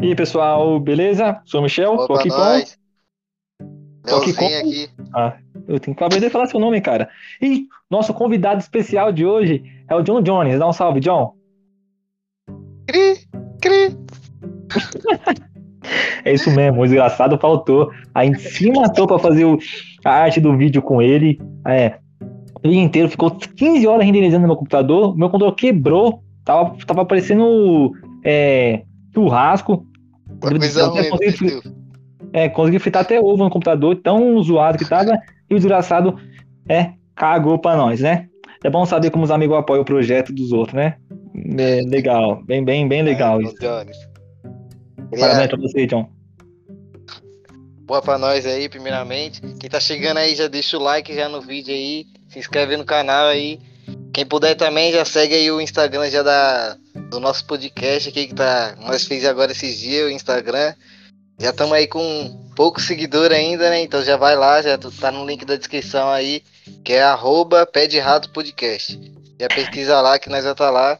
E aí, pessoal, beleza? Sou o Michel, tô Opa, aqui com. Tô aqui com- aqui. Ah, eu tenho que acabar de falar seu nome, cara. E nosso convidado especial de hoje é o John Jones. Dá um salve, John. Cri, cri. É isso mesmo, o desgraçado faltou. Aí se matou pra fazer o- a arte do vídeo com ele. É. O dia inteiro ficou 15 horas renderizando no meu computador. Meu computador quebrou. Tava, tava parecendo é, churrasco. Coisa ruim, consegui Vitor. É, consegui fritar até ovo no computador, tão zoado que tava, e o desgraçado é, cagou pra nós, né? É bom saber como os amigos apoiam o projeto dos outros, né? É, legal, bem, bem, bem legal Ai, isso. Parabéns Queria pra você, John. boa pra nós aí, primeiramente. Quem tá chegando aí, já deixa o like já no vídeo aí. Se inscreve no canal aí. Quem puder também, já segue aí o Instagram já da, do nosso podcast aqui que tá. Nós fez agora esses dias o Instagram. Já estamos aí com pouco seguidor ainda, né? Então já vai lá, já tá no link da descrição aí, que é arroba Rato Podcast. Já pesquisa lá que nós já tá lá.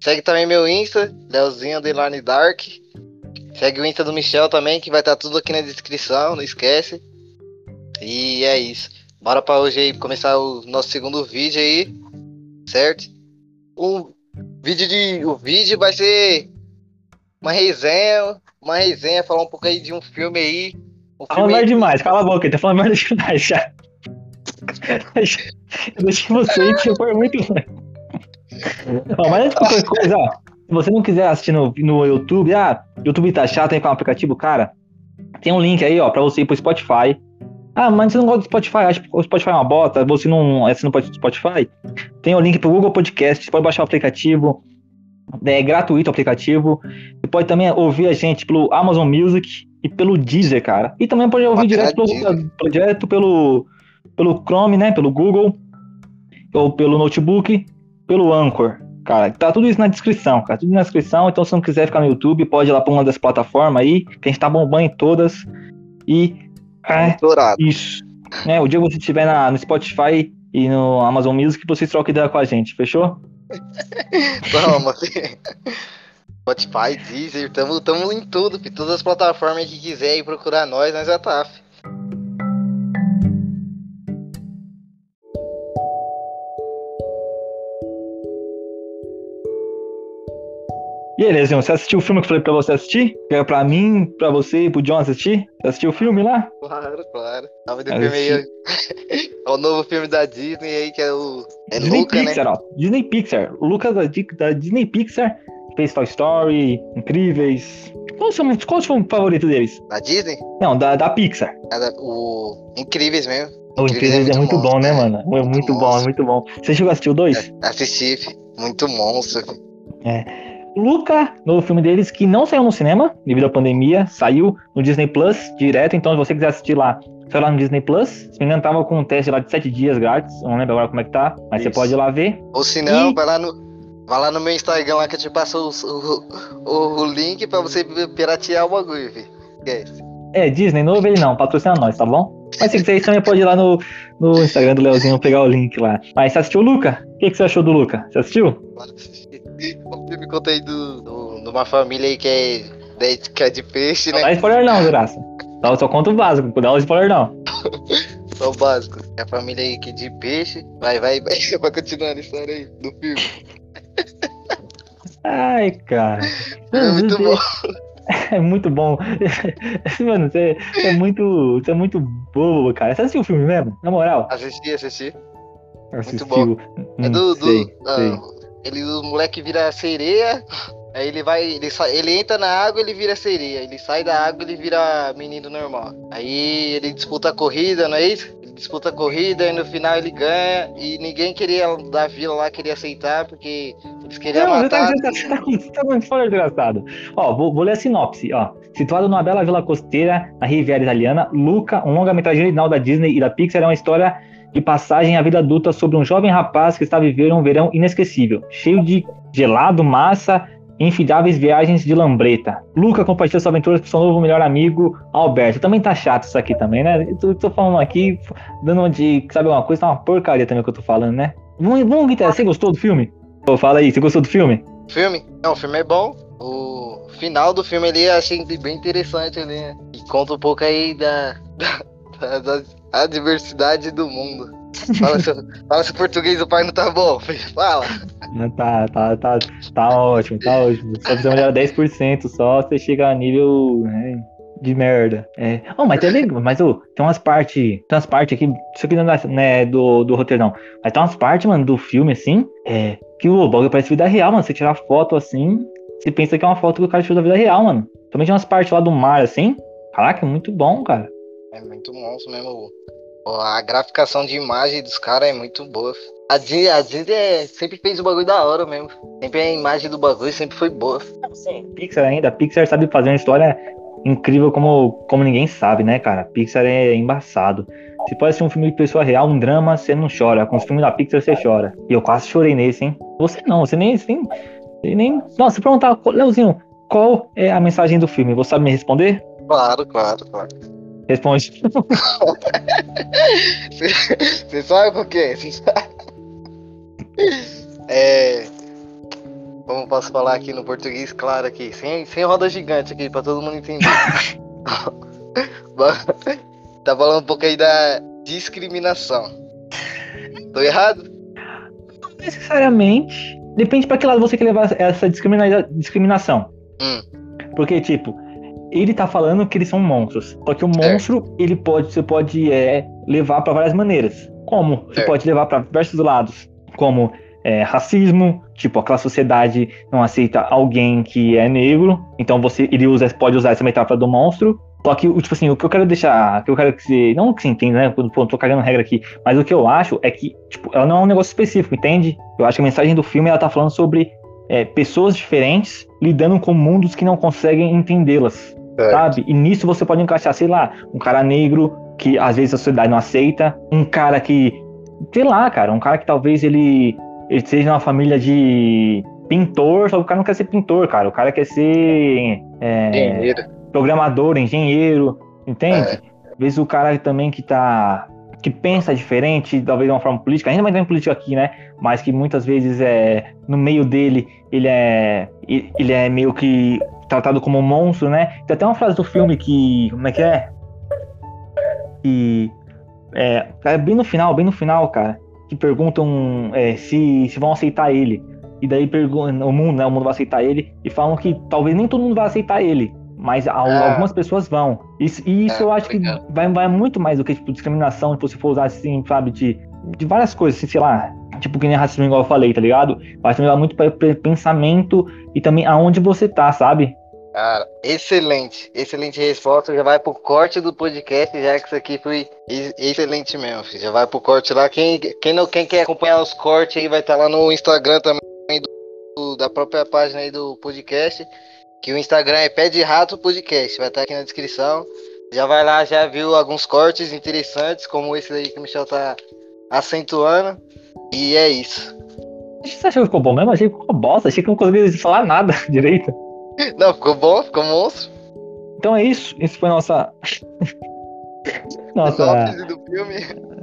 Segue também meu Insta, Leozinho Underline Dark. Segue o Insta do Michel também, que vai estar tudo aqui na descrição, não esquece. E é isso. Bora pra hoje aí começar o nosso segundo vídeo aí, certo? O vídeo de o vídeo vai ser uma resenha, uma resenha, falar um pouco aí de um filme aí. Um Falando merda filme demais, cala a boca, tá falando merda demais já. Eu deixei você e que foi muito ruim. Ó, mas antes de qualquer coisa, ó, se você não quiser assistir no, no YouTube, ah, YouTube tá chato aí com o aplicativo, cara, tem um link aí, ó, pra você ir pro Spotify. Ah, mas você não gosta do Spotify, acha que o Spotify é uma bota, você não assina o Spotify? Tem o link pro Google Podcast, você pode baixar o aplicativo, é gratuito o aplicativo. Você pode também ouvir a gente pelo Amazon Music e pelo Deezer, cara. E também pode ouvir direto pelo, direto pelo, pelo Chrome, né? Pelo Google, ou pelo notebook, pelo Anchor. Cara, tá tudo isso na descrição, cara. Tudo na descrição. Então, se não quiser ficar no YouTube, pode ir lá pra uma das plataformas aí, que a gente tá bombando em todas. E. É, dourado. isso. Né, o dia que você estiver na- no Spotify e no Amazon Music, vocês trocam ideia com a gente, fechou? Filho. Spotify, Deezer, tamo, tamo em tudo, filho. Todas as plataformas que quiser procurar nós, nós já tá, filho. E aí, Lezinho, você assistiu o filme que eu falei pra você assistir? Que era pra mim, pra você e pro John assistir? Você assistiu o filme lá? Claro, claro. O nome do filme aí é- é o novo filme da Disney aí, que é o. É Disney Luca, né? Pixar, ó. Disney Pixar. O Lucas da, da Disney Pixar fez Toy Story, Incríveis. Qual o seu, qual o seu favorito deles? Da Disney? Não, da, da Pixar. É da- o Incríveis mesmo. O Incríveis é muito bom, né, mano? É muito, Muito bom, é muito bom. Você chegou a assistir o 2? É, assisti. Muito monstro. filho. Luca, novo filme deles, que não saiu no cinema devido à pandemia, saiu no Disney Plus direto. Então, se você quiser assistir lá, saiu lá no Disney Plus. Se não me engano, tava com um teste lá de 7 dias grátis. Não lembro agora como é que tá, mas você Isso. pode ir lá ver. Ou se não, E- vai lá no. Vai lá no meu Instagram lá que eu te passo o, o, o, link pra você piratear o bagulho, filho. Esquece. É, Disney, novo ele não, patrocina nós, tá bom? Mas se quiser, você também pode ir lá no, no Instagram do Leozinho pegar o link lá. Mas você assistiu o Luca? O que, que você achou do Luca? Você assistiu? Claro que assisti. O filme conta aí do, do- de uma família aí que é, de- que é de peixe, Não né? dá spoiler não, graça. Só, só conta o básico, não dá spoiler não. Só o básico. É a família aí que é de peixe. Vai, vai, vai. Vai continuar a história aí do filme. Ai, cara. É muito bom. É muito bom. Mano, você é muito. Você é muito bobo, cara. Você assistiu o filme mesmo? Na moral? Assisti, assisti. Assistiu. bom. É Hum, do. do sei, ah, sei. Ele, o moleque vira sereia. Aí ele vai. Ele, sai, ele entra na água ele vira sereia. Ele sai da água ele vira menino normal. Aí ele disputa a corrida, não é isso? Ele disputa a corrida e no final ele ganha. E ninguém queria da vila lá queria aceitar, porque eles queriam Não, matar. você tá, você tá, você tá dando spoiler desgraçado. Ó, vou, vou ler a sinopse, ó. Situado numa bela vila costeira, na Riviera Italiana, Luca, um longa-metragem original da Disney e da Pixar, é uma história de passagem à vida adulta sobre um jovem rapaz que está vivendo um verão inesquecível, cheio de gelado, massa e infidáveis viagens de lambreta. Luca compartilha suas aventuras com seu novo melhor amigo, Alberto. Também tá chato isso aqui também, né? Eu tô, tô falando aqui, dando de, sabe uma coisa, tá uma porcaria também que eu tô falando, né? Vamos, vamos você gostou do filme? Pô, fala aí, você gostou do filme? Filme? Não, o filme é bom. o final do filme ali eu achei bem interessante ali, né? E conta um pouco aí da, da, da, da diversidade do mundo. Fala se, fala se o português do pai não tá bom, filho. Fala. Não, tá, tá, tá, tá ótimo, tá ótimo. Só precisa melhorar 10% só, você chega a nível né, de merda. É. Oh, mas tem, mas oh, tem umas partes. Tem umas partes aqui. Isso aqui não é né, do, do roteiro, não. Mas tem umas partes, mano, do filme, assim. É. Que o bagulho parece vida real, mano. Você tirar foto assim. Você pensa que é uma foto que o cara tirou da vida real, mano. Também tem umas partes lá do mar, assim. Caraca, muito bom, cara. É muito monstro mesmo. A graficação de imagem dos caras é muito boa. A Disney, é, sempre fez o bagulho da hora mesmo. Sempre a imagem do bagulho sempre foi boa. Sim, Pixar ainda. A Pixar sabe fazer uma história incrível como, como ninguém sabe, né, cara? Pixar é embaçado. Se pode ser um filme de pessoa real, um drama, você não chora. Com os filmes da Pixar, você chora. E eu quase chorei nesse, hein? Você não, você nem. Você nem, nem... Nossa, se perguntar, Leozinho, qual é a mensagem do filme? Você sabe me responder? Claro, claro, claro. Responde. Você sabe por quê? É. Como posso falar aqui no português, claro, aqui, sem, sem roda gigante aqui, pra todo mundo entender. tá falando um pouco aí da discriminação. Tô errado? Não necessariamente. Depende pra que lado você quer levar essa discrimina discriminação. Hum. Porque, tipo, ele tá falando que eles são monstros. Só que o monstro, ele pode, você pode é, levar para várias maneiras. Como? Você pode levar para diversos lados. Como é, racismo, tipo, aquela sociedade não aceita alguém que é negro, então você ele usa, pode usar essa metáfora do monstro. Só que, tipo assim, o que eu quero deixar, o que eu quero que você, não que você entenda, né, quando tô cagando regra aqui, mas o que eu acho é que, tipo, ela não é um negócio específico, entende? Eu acho que a mensagem do filme, ela tá falando sobre é, pessoas diferentes lidando com mundos que não conseguem entendê-las. É. Sabe? E nisso você pode encaixar, sei lá, um cara negro que às vezes a sociedade não aceita, um cara que, sei lá, cara, um cara que talvez ele, ele seja uma família de pintor, só que o cara não quer ser pintor, cara. O cara quer ser é, programador, engenheiro, entende? É. Às vezes o cara também que tá que pensa diferente, talvez de uma forma política, ainda mais em política aqui, né? Mas que muitas vezes é no meio dele ele é ele é meio que tratado como um monstro, né? Tem até uma frase do filme que. Como é que é? Que. É, é bem no final, bem no final, cara. Que perguntam é, se, se vão aceitar ele. E daí perguntam, o mundo, né? O mundo vai aceitar ele. E falam que talvez nem todo mundo vai aceitar ele. Mas é. algumas pessoas vão. Isso, e isso é, eu acho que vai, vai muito mais do que tipo, discriminação, tipo, se for usar assim, sabe, de, de várias coisas, assim, sei lá, tipo que nem racismo igual eu falei, tá ligado? Vai também muito para pensamento e também aonde você tá, sabe? Cara, excelente. Excelente resposta. Já vai pro corte do podcast, já que isso aqui foi excelente mesmo. Filho. Já vai pro corte lá. Quem, quem, não, quem quer acompanhar os cortes aí vai estar tá lá no Instagram também, do, da própria página aí do podcast. Que o Instagram é Pé de Rato Podcast. Vai estar tá aqui na descrição. Já vai lá, já viu alguns cortes interessantes, como esse aí que o Michel tá acentuando. E é isso. Você achou que ficou bom mesmo? Achei que ficou bosta. Achei que não conseguia falar nada direito. Não, ficou bom, ficou monstro. Então é isso. Isso foi nossa. nossa.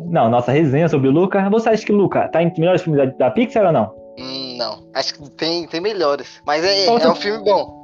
Não, nossa resenha sobre o Luca. Você acha que o Luca tá entre melhores filmes da, da Pixar ou não? Hum, não. Acho que tem, tem melhores. Mas é, então, é um filme bom.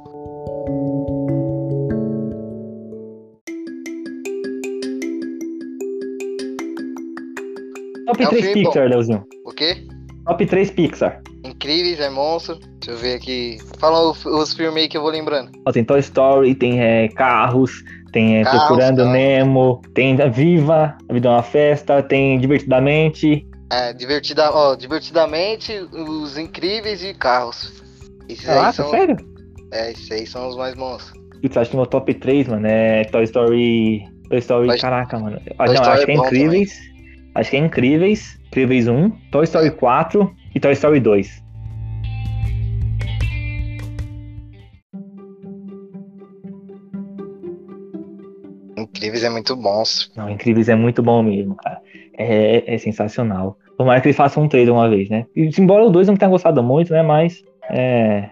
Top é um 3 Pixar, Leozinho. O quê? Top 3 Pixar. Incríveis, é monstro. Deixa eu ver aqui. Fala os, os filmes aí que eu vou lembrando. Ó, tem Toy Story, tem é, Carros, tem é, Carros, Procurando Carros. Nemo, tem Viva, A Vida é uma Festa, tem Divertidamente. É, divertida, ó, Divertidamente, Os Incríveis e Carros. Esses Caraca, são... sério? É, esses aí são os mais monstros. Eu acho que meu top 3, mano, é Toy Story. Toy Story, Toy... caraca, mano. Ah, não, acho que é, é Incríveis. Também. Acho que é Incríveis. Incríveis 1, Toy Story 4 e Toy Story 2. Incríveis é muito bom. Não, Incríveis é muito bom mesmo, cara. É, é sensacional. Tomara que ele faça um 3 uma vez, né? E, embora o 2 não tenha gostado muito, né? Mas é,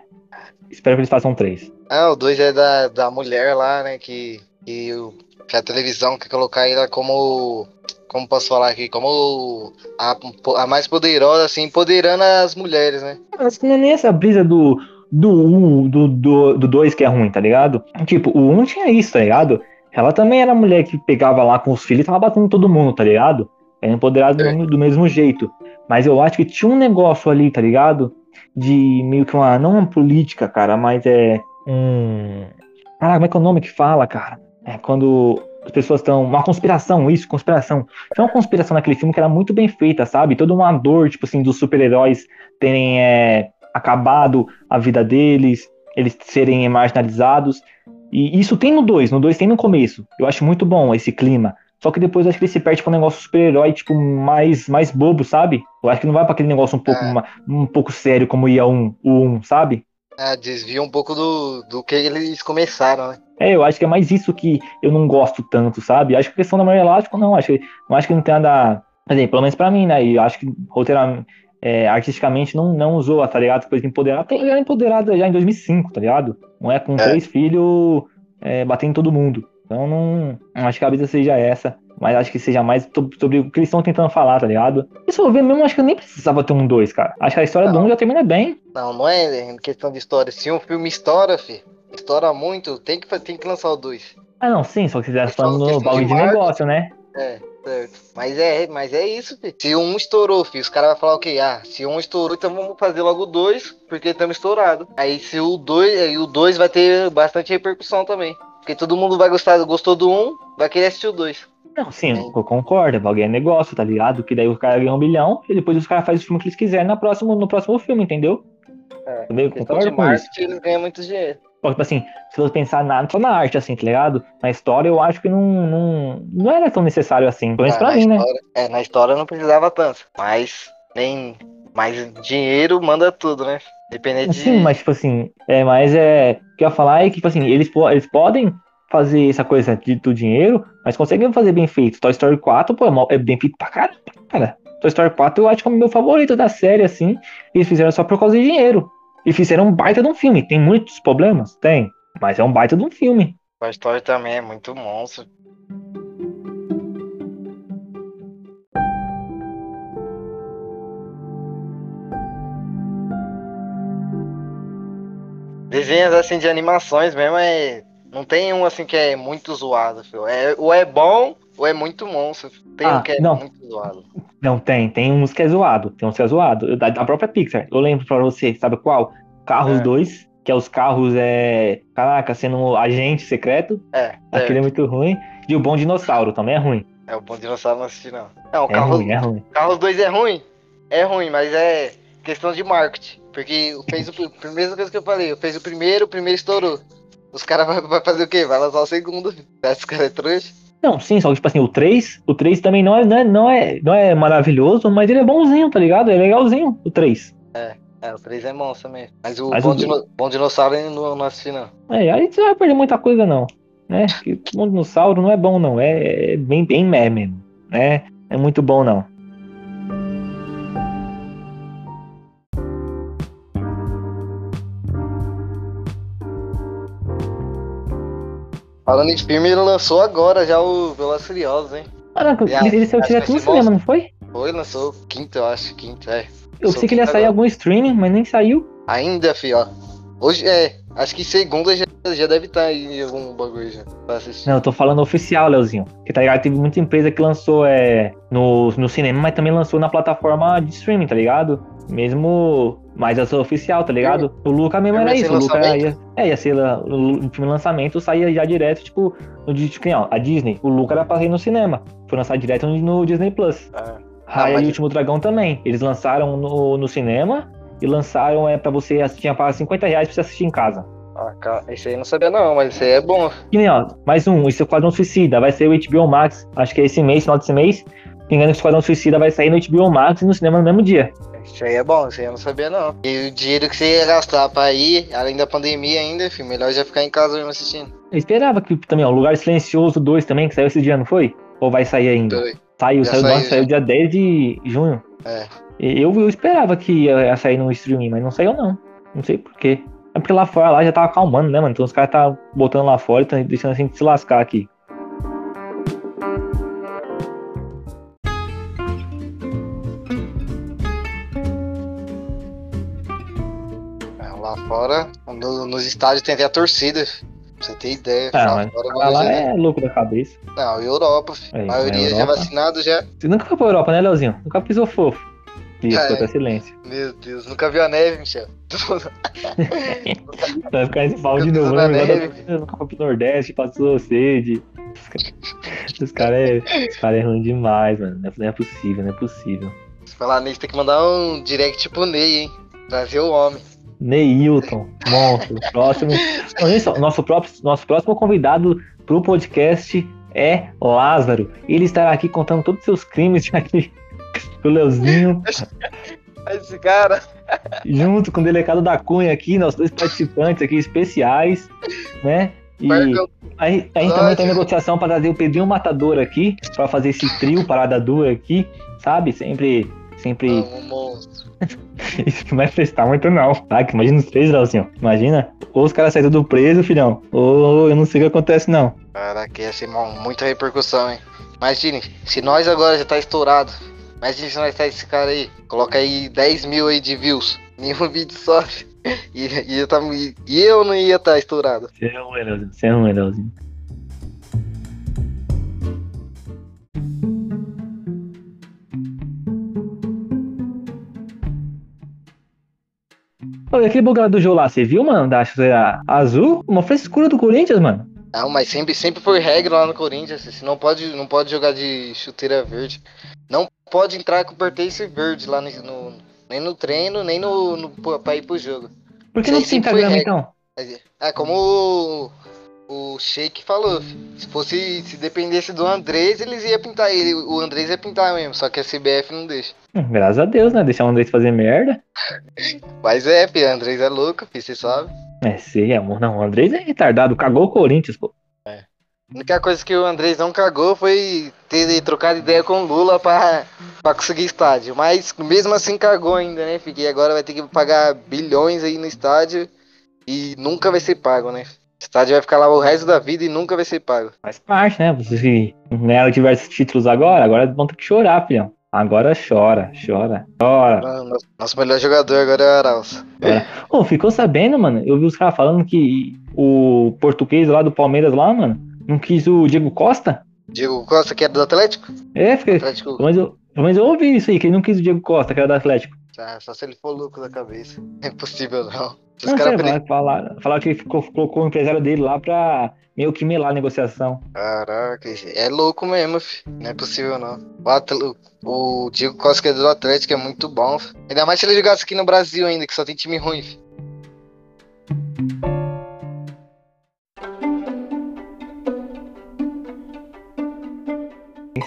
espero que eles façam um 3. Ah, o 2 é da, da mulher lá, né? Que, que, o, que a televisão quer colocar ela como. Como posso falar aqui? Como a, a mais poderosa, assim, empoderando as mulheres, né? Acho que não é nem essa brisa do, do 1, do 2 do, do dois que é ruim, tá ligado? Tipo, o 1 tinha isso, tá ligado? Ela também era mulher que pegava lá com os filhos e tava batendo todo mundo, tá ligado? Era empoderada é. do, do mesmo jeito. Mas eu acho que tinha um negócio ali, tá ligado? De meio que uma. Não uma política, cara, mas é. Um. Caraca, como é que é o nome que fala, cara? É quando as pessoas estão. Uma conspiração, isso, conspiração. Tinha uma conspiração naquele filme que era muito bem feita, sabe? Toda uma dor, tipo assim, dos super-heróis terem é, acabado a vida deles, eles serem marginalizados. E isso tem no 2, no 2 tem no começo. Eu acho muito bom esse clima. Só que depois acho que ele se perde pra um negócio super-herói, tipo, mais, mais bobo, sabe? Eu acho que não vai para aquele negócio um pouco, é. um pouco sério como ia um, o 1, um, sabe? É, desvia um pouco do, do que eles começaram, né? É, eu acho que é mais isso que eu não gosto tanto, sabe? Acho que a questão da Maria Elástico, não, acho que, não acho que não tem nada. Dizer, pelo menos pra mim, né? E acho que roteiramente, é, artisticamente não, não usou, tá ligado? Coisa empoderada. Ela era empoderada já em 2005, tá ligado? Não é com é. três filhos é, batendo em todo mundo. Então não, não acho que a brisa seja essa. Mas acho que seja mais sobre o que eles estão tentando falar, tá ligado? Isso eu ver mesmo, acho que eu nem precisava ter um 2, cara. Acho que a história não. do 1 um já termina bem. Não, não é questão de história. Se um filme estoura, fi, estoura muito, tem que, tem que lançar o 2. Ah, não, sim, só que você já falando no bagulho de, de negócio, né? É, certo. Mas é, mas é isso, fi. Se um estourou, fi, os caras vão falar o quê? Ah, se um estourou, então vamos fazer logo dois, porque estamos estourados. Aí se o 2, aí o 2 vai ter bastante repercussão também. Porque todo mundo vai gostar, gostou do 1, um, vai querer assistir o 2. Não, sim, eu concordo. Alguém é negócio, tá ligado? Que daí o cara ganha um bilhão e depois os caras fazem o filme que eles quiserem no próximo, no próximo filme, entendeu? É? Concordo com isso. Eles ganham muito dinheiro. Tipo assim, se você pensar na, só na arte, assim, tá ligado? Na história, eu acho que não, não, não era tão necessário assim. Pelo menos é, pra mim, né? história, né? É, na história não precisava tanto. Mas nem. Mas dinheiro manda tudo, né? Dependendo de. Sim, mas tipo assim, é, mas é. O que eu ia falar é que, tipo assim, eles, eles podem fazer essa coisa de, do dinheiro, mas conseguem fazer bem feito. Toy Story 4, pô, é, é bem feito pra caramba, cara. Toy Story 4 eu acho que é o meu favorito da série, assim. Eles fizeram só por causa de dinheiro. E fizeram um baita de um filme. Tem muitos problemas? Tem. Mas é um baita de um filme. Toy Story também é muito monstro. Desenhos assim de animações mesmo é não tem um assim que é muito zoado, filho. É, ou é bom ou é muito monstro. Tem ah, um que é não. muito zoado. Não, tem. Tem uns que é zoado. Tem uns que é zoado. Da, da própria Pixar. Eu lembro pra você, sabe qual? Carros 2, é. que é os carros, é. Caraca, sendo agente secreto. É. Aquele é muito ruim. E o Bom Dinossauro também é ruim. É, o Bom Dinossauro não assisti, não. Não, o é Carros, ruim, é ruim. Carros 2 é ruim? É ruim, mas é questão de marketing. Porque fez o, a primeira coisa que eu falei, eu fez o primeiro, o primeiro estourou. Os caras vão vai fazer o quê? Vai lançar o segundo. Esse cara é trouxa. Não, sim, só que, tipo assim, o 3, o 3 também não é, não, é, não, é, não é maravilhoso, mas ele é bonzinho, tá ligado? É legalzinho, o 3. É, é, o 3 é monstro mesmo. Mas o, mas bom, o... Dino, bom Dinossauro não, não assisti, não. É, aí você vai perder muita coisa, não. Né? Que Bom Dinossauro não é bom, não. É, é bem, bem mesmo, né? É muito bom, não. Falando em filme, ele lançou agora já o Velozes Furiosos, hein? Caraca, ele, ele saiu direto no cinema, não foi? Foi, lançou quinto, eu acho, quinto, é. Eu pensei que ele ia sair algum streaming, mas nem saiu. Ainda, fi, ó. Hoje, é, acho que segunda já, já deve estar tá aí em algum bagulho já, pra assistir. Não, eu tô falando oficial, Leozinho. Que tá ligado? Teve muita empresa que lançou é, no, no cinema, mas também lançou na plataforma de streaming, tá ligado? Mesmo mais essa oficial, tá ligado? O Luca mesmo era isso. O Luca ia, é, ia ser o filme lançamento, saía já direto, tipo, no tipo, ó, a Disney. O Luca era pra sair no cinema. Foi lançado direto no, no Disney Plus. Ah, Raya mas... e o Último Dragão também. Eles lançaram no, no cinema e lançaram é pra você tinha pagar 50 reais pra você assistir em casa. Ah, cara, esse aí não sabia não, mas esse aí é bom. E nem, ó, mais um, o Esquadrão Suicida, vai ser o HBO Max, acho que é esse mês, final desse mês. Me engano, o Esquadrão Suicida vai sair no HBO Max e no cinema no mesmo dia. Isso aí é bom, isso aí eu não sabia não. E o dinheiro que você ia gastar pra ir, além da pandemia ainda, filho, melhor já ficar em casa mesmo assistindo. Eu esperava que também, ó, Lugar Silencioso 2 também, que saiu esse dia, não foi? Ou vai sair ainda? Foi. Saiu, saiu, saiu, saiu dia 10 de junho. É. Eu, eu esperava que ia sair no streaming, mas não saiu não. Não sei porquê. É porque lá fora lá já tava acalmando, né, mano? Então os caras tá botando lá fora e tá deixando a gente se lascar aqui. Fora, no- nos estádios tem até a torcida. Pra você ter ideia. Ah, lá mas fora, lá já- é louco da cabeça. Não, Europa. Aí, a maioria já Europa. vacinado já. Você nunca foi pra Europa, né, Leozinho? Nunca pisou fofo. Isso, É. silêncio. Meu Deus, nunca viu a neve, Michel. Vai ficar esse pau de novo, né? Nunca foi pro Nordeste, passou sede. Os caras é, cara é ruim demais, mano. Não é- Não é possível, não é possível. Se falar nisso, tem que mandar um direct pro Ney, hein? Trazer o homem. Neilton, monstro. Próximo. Nosso, próprio, nosso próximo convidado pro podcast é Lázaro. Ele estará aqui contando todos os seus crimes aqui pro Leozinho, Esse cara. junto com o delegado da Cunha aqui, nós dois participantes aqui especiais, né? E aí, a gente também tem negociação para trazer o Pedrinho Matador aqui, para fazer esse trio parada dura aqui, sabe? Sempre, sempre um monstro. Isso não vai prestar muito, não. Ah, que imagina os três, Leozinho. Imagina. Ou os caras saem tudo preso, filhão. Ou eu não sei o que acontece, não. Caraca, ia ser muita repercussão, hein? Imagine, se nós agora já tá estourado. Imagine se nós tá esse cara aí. Coloca aí 10 mil aí de views. Nenhum vídeo sobe. E, e, eu, tava- e eu não ia estar tá estourado. Você é ruim, Leozinho. Você é ruim, Leozinho. Olha, aquele bugado do jogo lá, você viu, mano? Da chuteira azul? Uma frescura do Corinthians, mano. Não, mas sempre, sempre foi regra lá no Corinthians. Você não pode, não pode jogar de chuteira verde. Não pode entrar com pertence verde lá no, no- nem no treino, nem no, no pra ir pro jogo. Por que Isso não se pinta grama, regra. então? Mas, É como o, Sheik falou. Se fosse, se dependesse do Andrés, eles iam pintar ele. O Andrés ia pintar mesmo, só que a CBF não deixa. Graças a Deus, né? Deixar o Andrés fazer merda. Mas é, o Andrés é louco, fi, você sabe. É, sei, amor. Não, o Andrés é retardado. Cagou o Corinthians, pô. A única coisa que o Andrés não cagou foi ter trocado ideia com o Lula pra, pra conseguir estádio. Mas mesmo assim cagou ainda, né? Fiquei agora vai ter que pagar bilhões aí no estádio e nunca vai ser pago, né? O estádio vai ficar lá o resto da vida e nunca vai ser pago. Faz parte, né? Vocês que ganharam diversos títulos agora, agora vão ter que chorar, filhão. Agora chora, chora, chora. Ah, Nosso, melhor jogador agora é o Arauz. Ô, ficou sabendo, mano? Eu vi os caras falando que o português lá do Palmeiras lá, mano, não quis o Diego Costa? Diego Costa, que era do Atlético? É, fiquei. Atlético. Mas eu, mas eu ouvi isso aí, que ele não quis o Diego Costa, que era do Atlético. Ah, só se ele for louco da cabeça. É impossível não. Os Não, caras sei lá, falaram, falaram que ele ficou- colocou o empresário dele lá pra meio que melar a negociação. Caraca, é louco mesmo, fi. Não é possível não. O, o Diego Costa que é do Atlético é muito bom. fi. Ainda mais se ele jogasse aqui no Brasil ainda, que só tem time ruim. fi.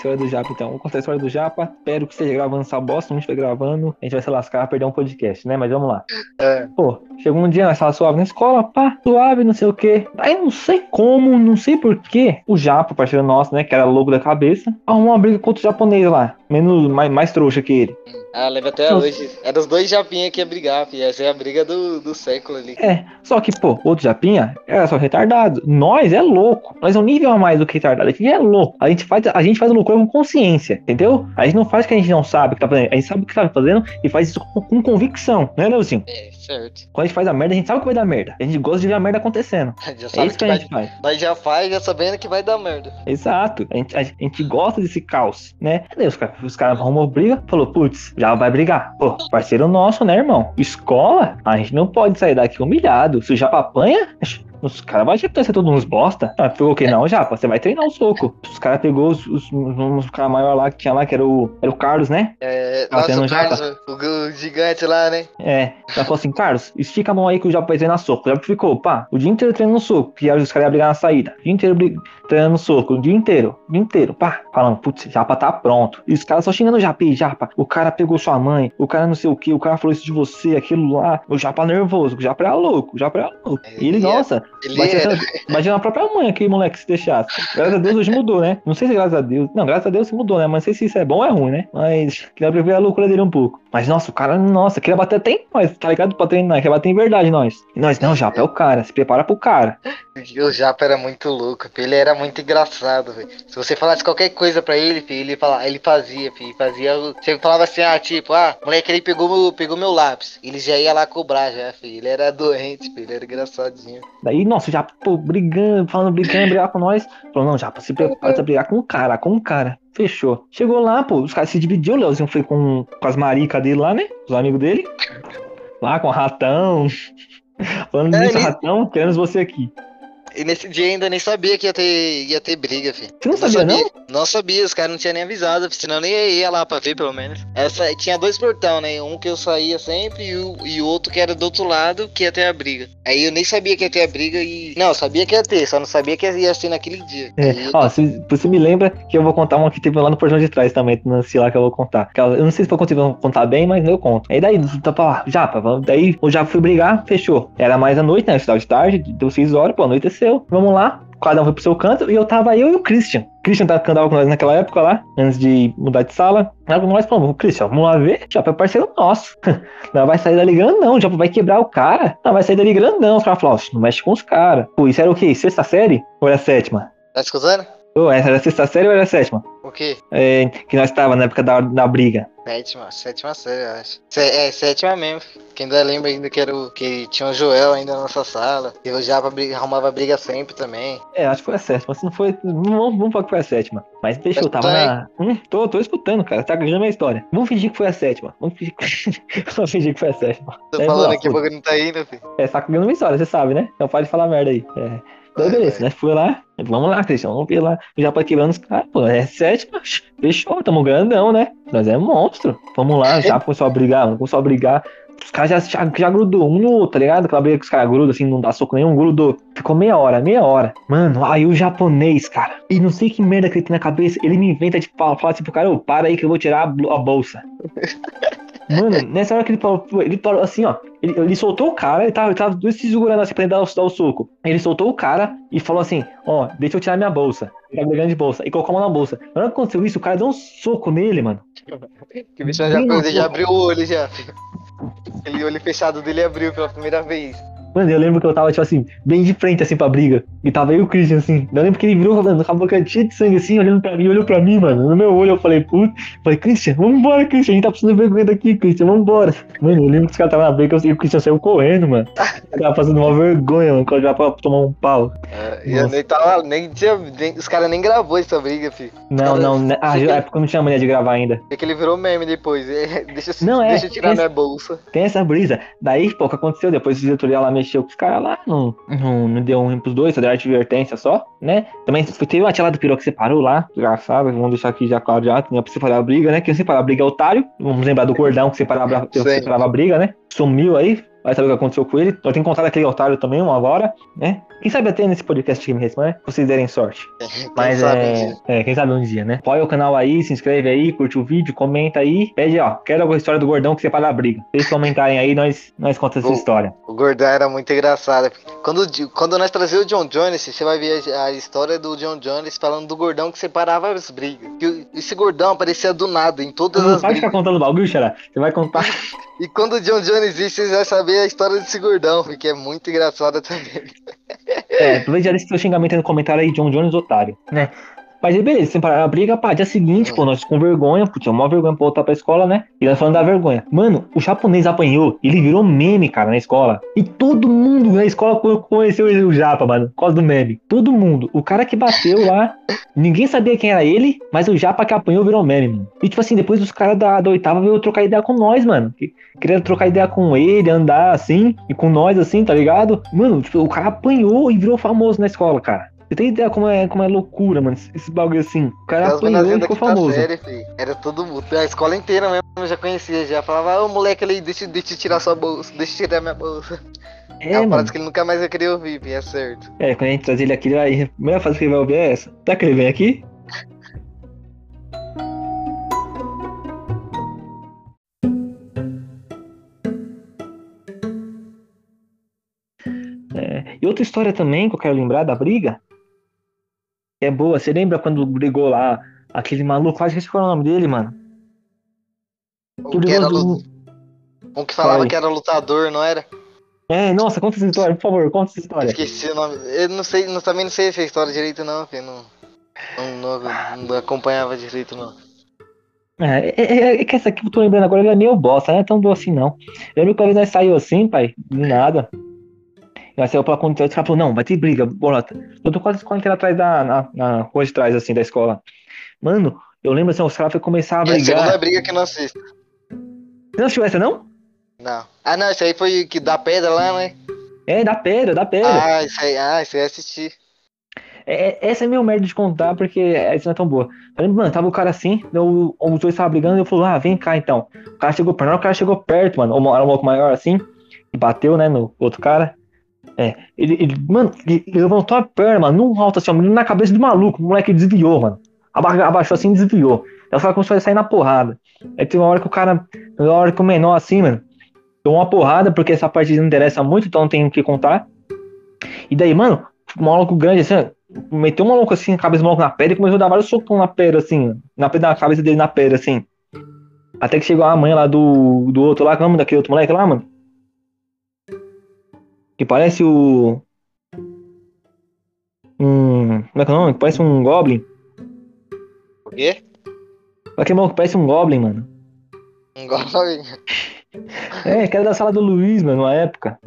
História do Japa, então. Vou contar a história do Japa. Espero que esteja gravando essa bosta. Se não estiver gravando, a gente vai se lascar perder um podcast, né? Mas vamos lá. É. Pô, chegou um dia, nós tava suave na escola, pá, suave, não sei o quê. Aí não sei como, não sei porquê, o Japa, parceiro nosso, né, que era louco da cabeça, arrumou uma briga contra o japonês lá. Menos, mais, mais trouxa que ele. Ah, leva até Nossa. hoje. Era os dois japinhas que ia brigar, fi. Essa é a briga do, do século ali. É, só que, pô, outro Japinha era só retardado. Nós é louco. Nós é um nível a mais do que retardado. A gente é louco. A gente faz, a gente faz loucura com consciência, entendeu? A gente não faz o que a gente não sabe o que tá fazendo. A gente sabe o que tá fazendo e faz isso com, com convicção, né, Leozinho? É, certo. Quando a gente faz a merda, a gente sabe que vai dar merda. A gente gosta de ver a merda acontecendo. Já É sabe isso que que a vai, gente faz. nós já faz, já sabendo que vai dar merda. Exato. A gente, a gente gosta desse caos, né? Daí os caras os caras arrumam briga, falou, putz, já vai brigar. Pô, parceiro nosso, né, irmão? Escola, a gente não pode sair daqui humilhado. Se Japa apanha, os caras vão ser todos uns bosta. Ah, pegou o que não, Japa? Você vai treinar o soco. Os caras pegou os, os, os, caras maiores lá que tinha lá, que era o, era o Carlos, né? É, Tá nossa, o? Carlos, o, o gigante lá, né? É, ela falou assim, Carlos, estica a mão aí que o Japa vai treinar soco. O Japa ficou, pá, o dia inteiro treinando soco, que os caras iam brigar na saída. O dia inteiro brig- treinando soco, o dia inteiro, o dia inteiro, pá, falando, putz, Japa tá pronto. E os caras só xingando o Japa, "Ih, Japa, o cara pegou sua mãe, o cara não sei o que, o cara falou isso de você, aquilo lá, o Japa nervoso, o Japa era louco, o Japa era louco. E ele, Ele é- nossa, Ele Vai era. a própria mãe, aquele moleque se deixasse. Graças a Deus hoje mudou, né? Não sei se graças a Deus. Não, graças a Deus mudou, né? Mas não sei se isso é bom ou é ruim, né? Mas queria ver a loucura dele um pouco. Mas nossa, o cara, nossa, queria bater até em nós, tá ligado? Pra treinar, queria bater em verdade nós. E nós, não, Japa, é o cara, se prepara pro cara. O Japa era muito louco, filho. ele era muito engraçado, velho. Se você falasse qualquer coisa pra ele, filho, ele, fala, ele fazia, filho, fazia. Você falava assim, ah, tipo, ah, moleque, ele pegou meu, pegou meu lápis. Ele já ia lá cobrar, já, filho. Ele era doente, filho, ele era engraçadinho. Daí, nossa, já, pô, brigando, falando, brigando, brigar com nós. Falou, não, Japa, se prepara pra brigar com o cara, com o cara. Fechou. Chegou lá, pô, os caras se dividiu, o Leozinho foi com, com as maricas dele lá, né? Os amigos dele. Lá com o ratão. Falando É, nisso, ele- ratão, queremos você aqui. E nesse dia ainda nem sabia que ia ter, ia ter briga, filho. Você não sabia, não? Não sabia, os caras não tinham nem avisado, senão eu nem ia, ia lá pra ver, pelo menos. Essa, tinha dois portão, né? Um que eu saía sempre e o, e o outro que era do outro lado, que ia ter a briga. Aí eu nem sabia que ia ter a briga e. Não, eu sabia que ia ter, só não sabia que ia ser naquele dia. É, eu- ó, se, você me lembra que eu vou contar uma que teve lá no portão de trás também, no lá que eu vou contar. Eu não sei se vou conseguir contar bem, mas eu conto. Aí daí, tá pra lá, Japa, daí o Japa foi brigar, fechou. Era mais à noite, né? Estudava de tarde, deu 6 horas, pô, anoiteceu. Vamos lá, cada um foi pro seu canto, e eu tava eu e o Christian. Christian tava, andava com nós naquela época lá, antes de mudar de sala. Aí nós falamos, Christian, vamos lá ver? Japa é parceiro nosso. Não vai sair dali grandão, Japa vai quebrar o cara. Não, vai sair dali grandão. Os caras falaram, "Oxe, não mexe com os caras. Pô, isso era o quê? Sexta série? Ou era sétima? Tá escutando? Ô, essa era a sexta série ou era a sétima? O quê? É, que nós tava na época da, da briga. Sétima, sétima série, eu acho. Sé- é, sétima mesmo. Quem ainda lembra ainda que era o. que tinha o Joel ainda na nossa sala. E eu já arrumava briga sempre também. É, acho que foi a sétima. Se não foi. Vamos, vamos falar que foi a sétima. Mas deixa eu, Tá tava aí? na. Hum, tô, tô escutando, cara. Tá ganhando a minha história. Vamos fingir que foi a sétima. Vamos fingir que, vamos fingir que foi a sétima. Tô É, falando aqui, o bagulho não tá indo, filho. É, tá ganhando minha história, você sabe, né? Então pode falar merda aí. É. Daí Vai, beleza, né? Foi lá. Vamos lá, Cristian. Vamos ver lá. Já quebrando os caras, pô. É sétima. Fechou, tamo grandão, né? Nós é monstro. Vamos lá, já começou a brigar. Começou a brigar. Os caras já, já, já grudou um no outro, tá ligado? Aquela briga que os caras grudam assim, não dá soco nenhum, grudou. Ficou meia hora, meia hora. Mano, aí o japonês, cara, e não sei que merda que ele tem na cabeça, ele me inventa de falar, falar tipo, cara, ô, para aí que eu vou tirar a, a bolsa. Mano, nessa hora que ele parou, ele parou assim, ó. Ele, ele soltou o cara, ele tava, ele tava dois se segurando assim pra ele dar, o- dar o soco. Ele soltou o cara e falou assim: Ó, deixa eu tirar minha bolsa. Tá brigando de bolsa. E colocou a mão na bolsa. Na hora que aconteceu isso, o cara deu um soco nele, mano. Que o bichão já, já abriu o olho já, o olho fechado dele abriu pela primeira vez. Mano, eu lembro que eu tava, tipo assim, bem de frente, assim, pra briga. E tava eu e o Christian, assim. Eu lembro que ele virou, mano, com a boca cheia de sangue, assim, olhando pra mim, olhou pra mim, mano. No meu olho, eu falei, puta. Falei, Christian, vambora, Christian. A gente tá precisando de vergonha daqui, Christian, vambora. Mano, eu lembro que os caras estavam na briga e o Christian saiu correndo, mano. Eu tava fazendo uma vergonha, mano, quando já pra tomar um pau. É, e eu nem tava, nem tinha, nem- os caras nem gravou essa briga, filho. Não, não, né? Ah, Fica- é porque eu não tinha mania de gravar ainda. É que ele virou meme depois. deixa, Não, é, deixa eu tirar minha bolsa. Tem essa brisa. Daí, pô, o que aconteceu? Depois o diretoria lá mexeu com os caras lá, não, não, não deu um ruim pros dois, só deu advertência só, né? Também foi, teve uma tia lá do Pirou que separou lá, desgraçado, vamos deixar aqui já claro já, tinha pra separar a briga, né? Quem separar a briga é otário, vamos lembrar do cordão que separava, que separava a briga, né? Sumiu aí, vai saber o que aconteceu com ele. Eu tenho encontrado aquele otário também, uma hora, né? Quem sabe até nesse podcast que me responde, vocês derem sorte. Quem Mas é, né? é, quem sabe um dia, né? Apoia o canal aí, se inscreve aí, curte o vídeo, comenta aí. Pede, ó, quero alguma história do gordão que separa a briga. Se vocês comentarem aí, nós, nós contamos essa história. O Gordão era muito engraçado. Quando, quando nós trazíamos o John Jones, você vai ver a, a história do John Jones falando do Gordão que separava as brigas. Que esse Gordão aparecia do nada em todas Não as pode ficar brigas. contando bagulho, Xará. Você vai contar. E quando o John Jones existe, vocês vão saber a história desse Gordão, que é muito engraçada também. É, já deixa seu xingamento aí no comentário aí, John Jones, otário, né? Mas aí, beleza, separaram a briga, pá, dia seguinte, pô, nós com vergonha, pô, tinha uma vergonha pra voltar pra escola, né? E nós falando da vergonha. Mano, o japonês apanhou, ele virou meme, cara, na escola. E todo mundo na escola co- conheceu ele, o japa, mano, por causa do meme. Todo mundo. O cara que bateu lá, ninguém sabia quem era ele, mas o japa que apanhou virou meme, mano. E tipo assim, depois os caras da, da oitava veio trocar ideia com nós, mano. Que- Querendo trocar ideia com ele, andar assim, e com nós assim, tá ligado? Mano, tipo, o cara apanhou e virou famoso na escola, cara. Você tem ideia como é, como é loucura, mano? Esse bagulho assim. O cara As apanhou e ficou quinta famoso. série. Era todo mundo. A escola inteira mesmo eu já conhecia. Já falava, ô moleque ali, deixa, deixa eu tirar sua bolsa, deixa eu tirar minha bolsa. É, É, uma frase que ele nunca mais vai querer ouvir, é certo. É, quando a gente traz ele aqui, ele vai... a primeira frase que ele vai ouvir é essa. Tá que ele vem aqui? É, e outra história também que eu quero lembrar da briga, que é boa. Você lembra quando brigou lá aquele maluco? Acho que esse foi o nome dele, mano. Um Que que, era do... um que falava que era lutador, não era? É, nossa, conta essa história, por favor, conta essa história. Esqueci o nome. Eu não sei, não, também não sei essa história direito não, filho. Não, não, não, não acompanhava direito não. É, é, é, é que essa aqui que eu tô lembrando agora, ela é meio bosta, não é tão boa assim não. Eu lembro que uma vez nós saiu assim, pai, de nada. Nós saiu pela conta, o cara falou, não, vai ter briga, bolota. Eu tô quase aquela atrás da, na, na rua de trás, assim, da escola. Mano, eu lembro assim, os caras foi começar a É a segunda brigar. briga que não assisto. Você não assistiu essa, não? Não. Ah não, isso aí foi que da pedra lá, né? É, da pedra, da pedra. Ah, isso aí, ah, isso aí assisti. É, é- essa é meio merda de contar, porque essa não é tão boa. Lembro, mano, tava o cara assim, eu, os dois estavam brigando, e eu falei, ah, vem cá então. O cara chegou perto, o cara chegou perto, mano. Era um pouco maior assim, e bateu, né, no outro cara. É, ele, ele- mano, ele, levantou a perna, mano, num alto assim, ó, na cabeça do maluco. O moleque desviou, mano. Aba- Abaixou assim e desviou. Aí o cara começou a sair na porrada. Aí teve uma hora que o cara, uma hora que o menor assim, mano, tomou uma porrada, porque essa parte não interessa muito, então não tem o que contar. E daí, mano, o maluco grande assim, meteu um maluco assim, a cabeça do maluco na pedra e começou a dar vários socos na pedra, assim, na, pedra, cabeça dele na pedra, assim. Até que chegou a mãe lá do, do outro lá, como daquele outro moleque lá, mano. Que parece o. Um. Como é que é o nome? Que parece um Goblin. O quê? Maluco que parece um Goblin, mano. Um golpe. É, que era da sala do Luiz, mano, na época.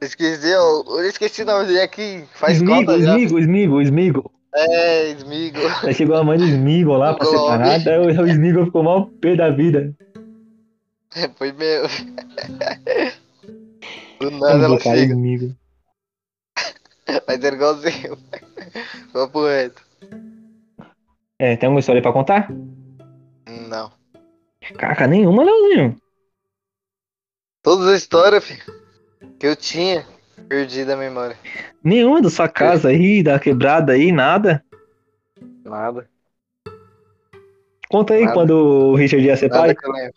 Esqueci, eu, eu esqueci o nome dele aqui. Faz Smigo. Smigo, Smigo, Smigo. É, Smigo. Aí chegou a mãe do Smigo lá pra Goblin. separar, daí o, o Smigo ficou mal pé da vida. Foi meu. Do nada ela chega. Smigo. Mas era igualzinho. Papo reto. É, tem alguma história pra contar? Não. Caraca, nenhuma, Leozinho. Todas as histórias, filho, que eu tinha, perdi da memória. Nenhuma da sua casa aí, da quebrada aí, nada. Nada. Conta aí Nada. quando o Richard ia ser Nada pai. que eu lembro.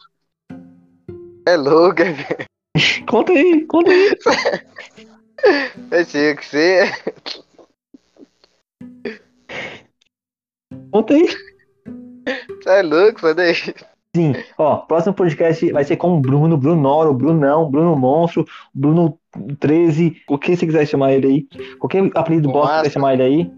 É louco, velho. Conta aí, conta aí. Eu tinha que ser. Conta aí. Você é louco, sai daí. Sim, ó, próximo podcast vai ser com o Bruno, Brunoro, Brunão, Bruno Monstro, Bruno 13, o que você quiser chamar ele aí. Qualquer apelido bosta que você chamar ele aí.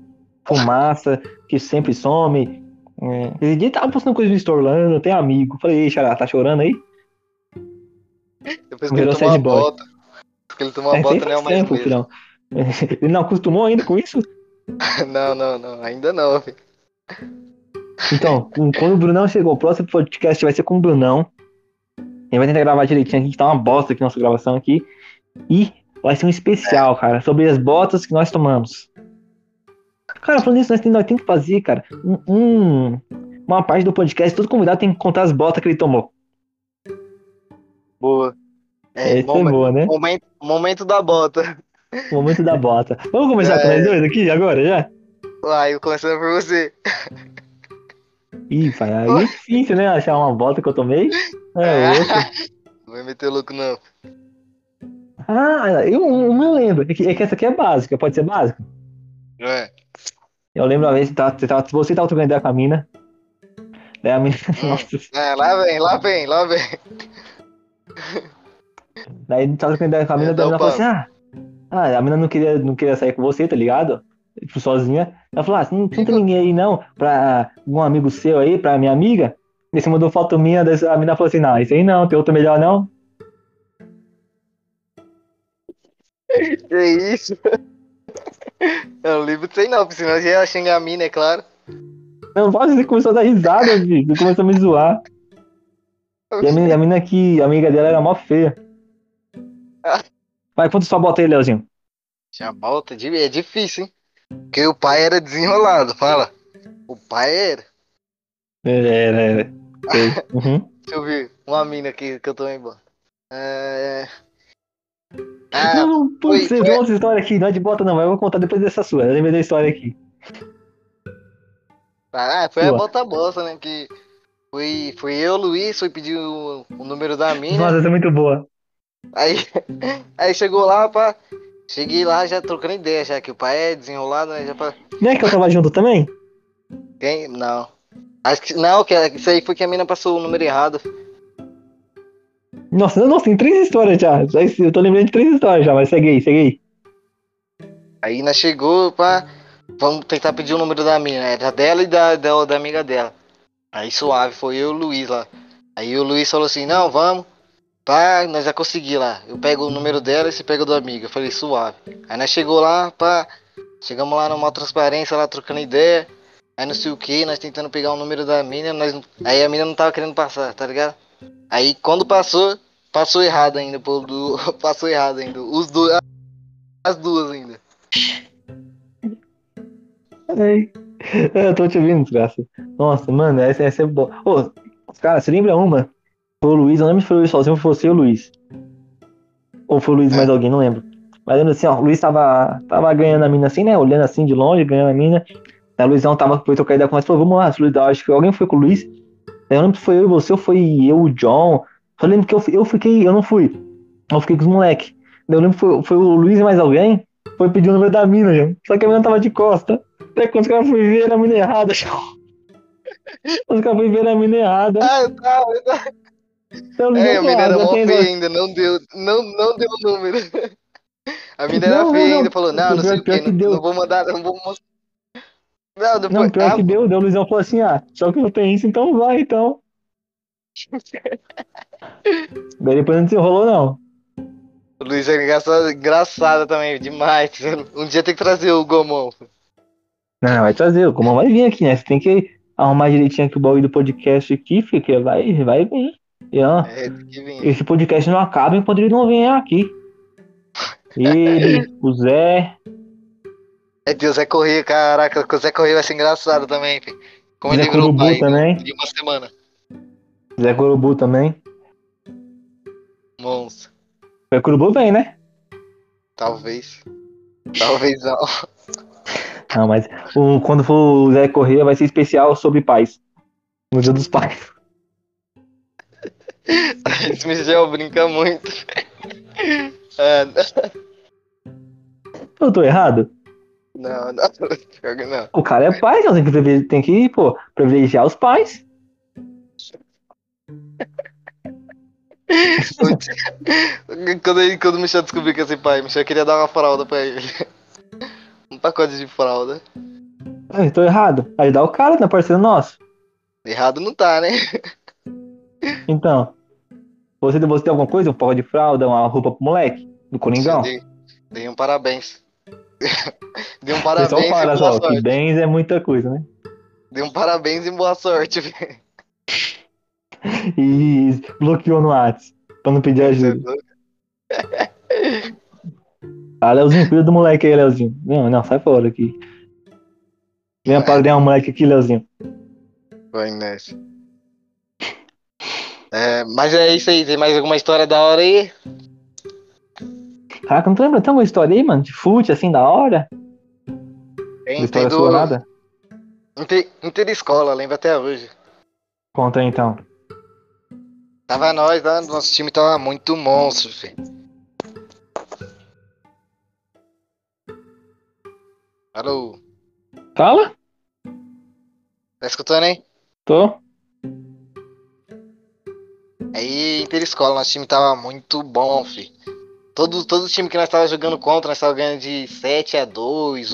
Fumaça, que sempre some. É. Esse dia ele tava postando coisa no Store Orlando, tem amigo. Falei, ei, Xará, tá chorando aí? Depois que Virou ele tomou a boy. bota. Depois que ele tomou a É, bota, não é mais tempo, filhão. Ele não acostumou ainda com isso? Não, não, não. Ainda não, filho. Então, quando o Brunão chegou, o próximo podcast vai ser com o Brunão. Ele vai tentar gravar direitinho aqui, que tá uma bosta aqui nossa gravação aqui. E vai ser um especial, cara, sobre as botas que nós tomamos. Cara, falando nisso, nós tem, nós tem que fazer, cara, um, um- uma parte do podcast, todo convidado tem que contar as botas que ele tomou. Boa. É, Essa é momen- boa, né? momento, momento da bota. Momento da bota. Vamos começar com É. nós dois aqui, agora, já? Vai, eu começando por você. Ih, pai, aí é difícil, né? Achar uma bota que eu tomei. É, outra. Não vai meter louco, não. Ah, eu, eu lembro. É que, é que essa aqui é básica, pode ser básica? É. Eu lembro uma vez que tava, você, tava, você tava trocando ideia com a mina. Daí a mina. Nossa. É, lá vem, lá vem, lá vem. Daí tava trocando ideia com a mina, É, daí a mina dá o falou assim: ah, ah, a mina não queria, não queria sair com você, tá ligado? Tipo, sozinha. Ela falou: ah, não, não tem ninguém aí não, pra um amigo seu aí, pra minha amiga. Daí você mandou foto minha, a mina falou assim: não, isso aí não, tem outro melhor não. Que isso? Eu não disso aí não, porque senão eu ia xingar a mina, é claro. Não, quase ele começou a dar risada, filho. Ele começou a me zoar. E a mina, a mina que, a amiga dela era mó feia. Vai, quanto só bota aí, Leozinho? Tinha bota, de- é difícil, hein? Porque o pai era desenrolado, fala. O pai era. Era, era. Uhum. Deixa eu ver uma mina aqui que eu tô embora. É... Ah, não, não, putz, foi- você foi- viu outra história aqui, não é de bota não, mas eu vou contar depois dessa sua. Eu lembrei da história aqui. ah, foi a Sua. bota bosta, né? Que foi, foi eu, Luiz, foi pedir o, o número da mina. Nossa, essa é muito boa. Aí, aí chegou lá, pá. Cheguei lá já trocando ideia, já que o pai é desenrolado, né? Já pra. Não é que eu tava junto também? Quem? Não. Acho que. Não, que isso aí foi que a mina passou o número errado. Nossa, nossa, tem três histórias já. Já- Eu tô lembrando de três histórias já, mas segue aí, segue aí. Aí nós chegou, pá. Vamos tentar pedir o número da mina. Era dela e da, da, da amiga dela. Aí suave, foi eu e o Luiz lá. Aí o Luiz falou assim, não, vamos. Pá, nós já consegui lá. Eu pego o número dela e você pega o do amigo. Eu falei, suave. Aí nós chegou lá, pá. Chegamos lá numa transparência, lá trocando ideia. Aí não sei o que, nós tentando pegar o número da mina, nós, aí a mina não tava querendo passar, tá ligado? Aí quando passou, passou errado ainda, pô, do, passou errado ainda. Os dois, as duas ainda. Ai. Eu tô te ouvindo, desgraça. Nossa, mano, essa, essa é boa. Ô, cara, você lembra uma? Foi o Luiz, eu não lembro se foi o Luiz sozinho foi você ou o Luiz. Ou foi o Luiz mais alguém, não lembro. Mas lembro assim, ó, o Luiz tava, tava ganhando a mina assim, né? Olhando assim de longe, ganhando a mina. Aí o Luizão tava, foi trocar ideia com nós, falou, vamos lá, Luiz, acho que alguém foi com o Luiz. Eu lembro se foi eu e você, ou foi eu, o John. Eu lembro que eu, eu fiquei, eu não fui. Eu fiquei com os moleques. Eu lembro que foi, foi o Luiz e mais alguém. Foi pedir o número da mina, já. Só que a mina tava de costa. Até quando os caras foram ver a mina errada, já. Os caras foram ver a mina errada. Ah, eu tava, eu tava. Eu não É, a mina era mó tem feia ainda, não deu, não, não deu o número. A mina era Não, não, feia não. ainda, falou, não, não sei o que, que não, deu. não vou mandar, não vou mostrar. Não, depois, Não, pior ah, que deu, deu. O Luizão falou assim, ah, só que eu tenho isso, então vai, então. Daí depois não desenrolou, não. o Luiz é engraçado, engraçado também, demais. Um dia tem que trazer o Gomon. Não, vai trazer, como vai vir aqui, né? Você tem que arrumar direitinho aqui o baú do podcast aqui, fica, vai, vai vir. E, ó, É, tem que vir. esse podcast não acaba enquanto ele não vier aqui. Ele, o Zé, É Deus, Zé Corrêa, caraca, o Zé Corrêa vai ser engraçado também, filho. Como Zé ele virou Curubu pai também. de uma semana. Zé Corubu também. Monstro. Zé Corubu bem, né? Talvez. Talvez não. Não, mas o, quando for o Zé Corrêa vai ser especial sobre pais. No dia dos pais. Esse Michel brinca muito. É, Eu tô errado? não, não, não. O cara é pai, então tem que, tem que pô, privilegiar os pais. Quando, ele, quando o Michel descobriu que é esse pai, o Michel queria dar uma fralda pra ele. Um pacote de fralda. Ah, Eu tô errado. Ajudar o cara, não é parceiro nosso. Errado não tá, né? Então, você, você tem alguma coisa? Um porra de fralda, uma roupa pro moleque? Do Coringão? Dei, dei um parabéns. dei um parabéns só e boa só, sorte. bens é muita coisa, né? Dei um parabéns e boa sorte, velho. E bloqueou no Whats, pra não pedir ajuda. Ah, Leozinho, cuida do moleque aí, Leozinho. Não, não, sai fora aqui. Vem apadrinhar o moleque aqui, Leozinho. Vai nessa. É, mas é isso aí, tem mais alguma história da hora aí? Caraca, não tô lembrando, tem alguma história aí, mano? De fute, assim, da hora? Tem, história tem do nada? Inter, Interescola, lembro até hoje. Conta aí, então. Tava nós lá, nosso time tava muito monstro, filho. Alô, Fala? tá escutando aí? Tô. Aí, Interescola, nosso time tava muito bom, fi. Todo, todo time que nós tava jogando contra, nós tava ganhando de 7 a 2,